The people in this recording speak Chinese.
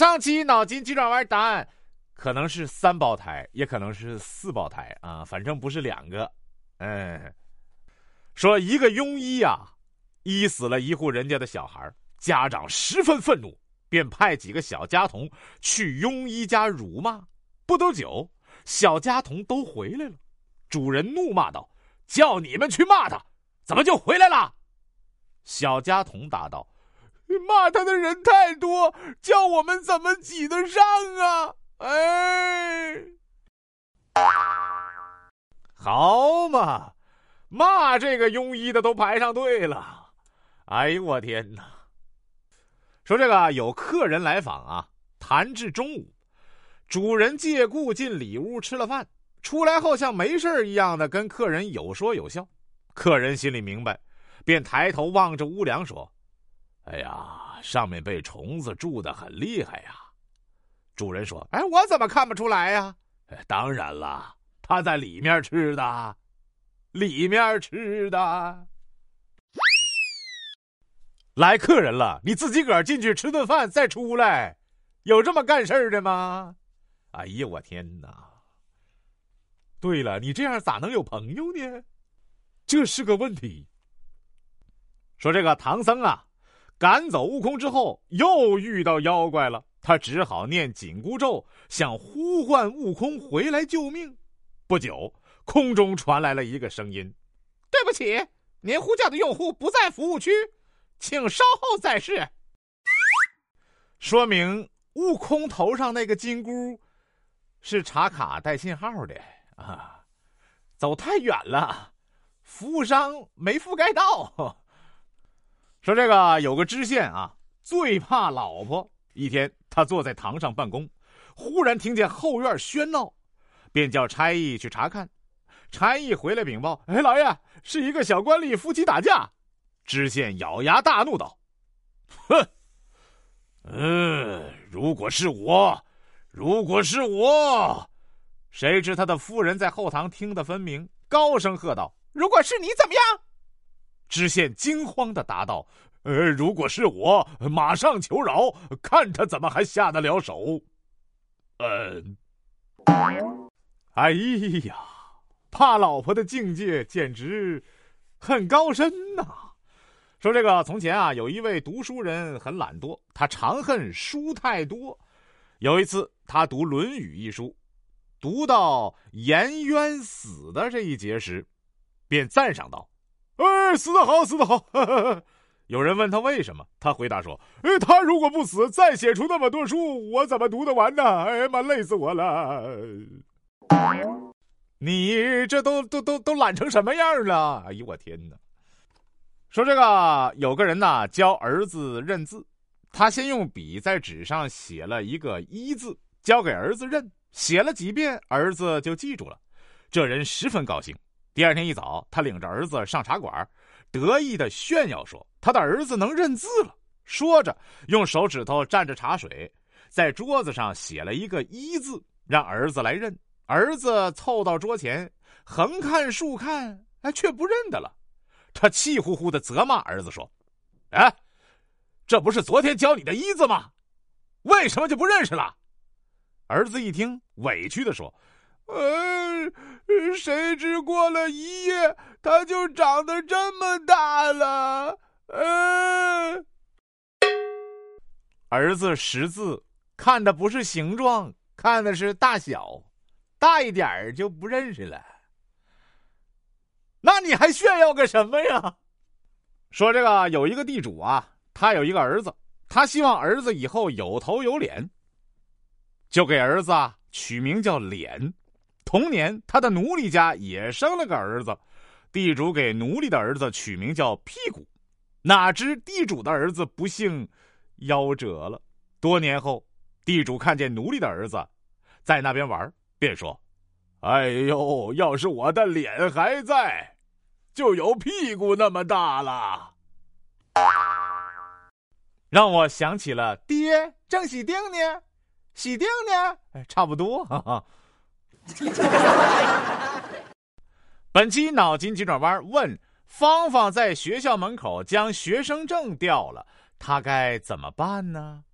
上期脑筋急转弯答案可能是三胞胎，也可能是四胞胎啊，反正不是两个。嗯，说一个庸医呀，医死了一户人家的小孩，家长十分愤怒，便派几个小家童去庸医家辱骂。不多久，小家童都回来了。主人怒骂道：“叫你们去骂他，怎么就回来了？”小家童答道。骂他的人太多，叫我们怎么挤得上啊？哎，好嘛，骂这个庸医的都排上队了。哎呦我天哪！说这个有客人来访啊，谈至中午，主人借故进里屋吃了饭，出来后像没事一样的跟客人有说有笑。客人心里明白，便抬头望着屋梁说。哎呀，上面被虫子蛀的很厉害呀！主人说：“哎，我怎么看不出来呀？”当然了，他在里面吃的，里面吃的。来客人了，你自己个儿进去吃顿饭再出来，有这么干事的吗？哎呀，我天哪！对了，你这样咋能有朋友呢？这是个问题。说这个唐僧啊。赶走悟空之后，又遇到妖怪了。他只好念紧箍咒，想呼唤悟空回来救命。不久，空中传来了一个声音：“对不起，您呼叫的用户不在服务区，请稍后再试。”说明悟空头上那个金箍是插卡带信号的啊，走太远了，服务商没覆盖到。说这个有个知县啊，最怕老婆。一天，他坐在堂上办公，忽然听见后院喧闹，便叫差役去查看。差役回来禀报：“哎，老爷，是一个小官吏夫妻打架。”知县咬牙大怒道：“哼，嗯，如果是我，如果是我……”谁知他的夫人在后堂听得分明，高声喝道：“如果是你，怎么样？”知县惊慌的答道：“呃，如果是我，马上求饶，看他怎么还下得了手。”嗯，哎呀，怕老婆的境界简直很高深呐！说这个从前啊，有一位读书人很懒惰，他常恨书太多。有一次，他读《论语》一书，读到颜渊死的这一节时，便赞赏道。哎，死的好，死的好！有人问他为什么，他回答说：“哎，他如果不死，再写出那么多书，我怎么读得完呢？哎呀妈，累死我了！你这都都都都懒成什么样了？哎呦我天哪！说这个有个人呐，教儿子认字，他先用笔在纸上写了一个一字，交给儿子认，写了几遍，儿子就记住了。这人十分高兴。第二天一早，他领着儿子上茶馆，得意的炫耀说：“他的儿子能认字了。”说着，用手指头蘸着茶水，在桌子上写了一个“一”字，让儿子来认。儿子凑到桌前，横看竖看，哎，却不认得了。他气呼呼的责骂儿子说：“哎，这不是昨天教你的‘一’字吗？为什么就不认识了？”儿子一听，委屈的说。呃，谁知过了一夜，它就长得这么大了。呃，儿子识字，看的不是形状，看的是大小，大一点儿就不认识了。那你还炫耀个什么呀？说这个有一个地主啊，他有一个儿子，他希望儿子以后有头有脸，就给儿子啊取名叫脸。同年，他的奴隶家也生了个儿子，地主给奴隶的儿子取名叫屁股。哪知地主的儿子不幸夭折了。多年后，地主看见奴隶的儿子在那边玩，便说：“哎呦，要是我的脸还在，就有屁股那么大了。”让我想起了爹正喜定呢，喜定呢，哎，差不多，哈哈。本期脑筋急转弯问：芳芳在学校门口将学生证掉了，她该怎么办呢？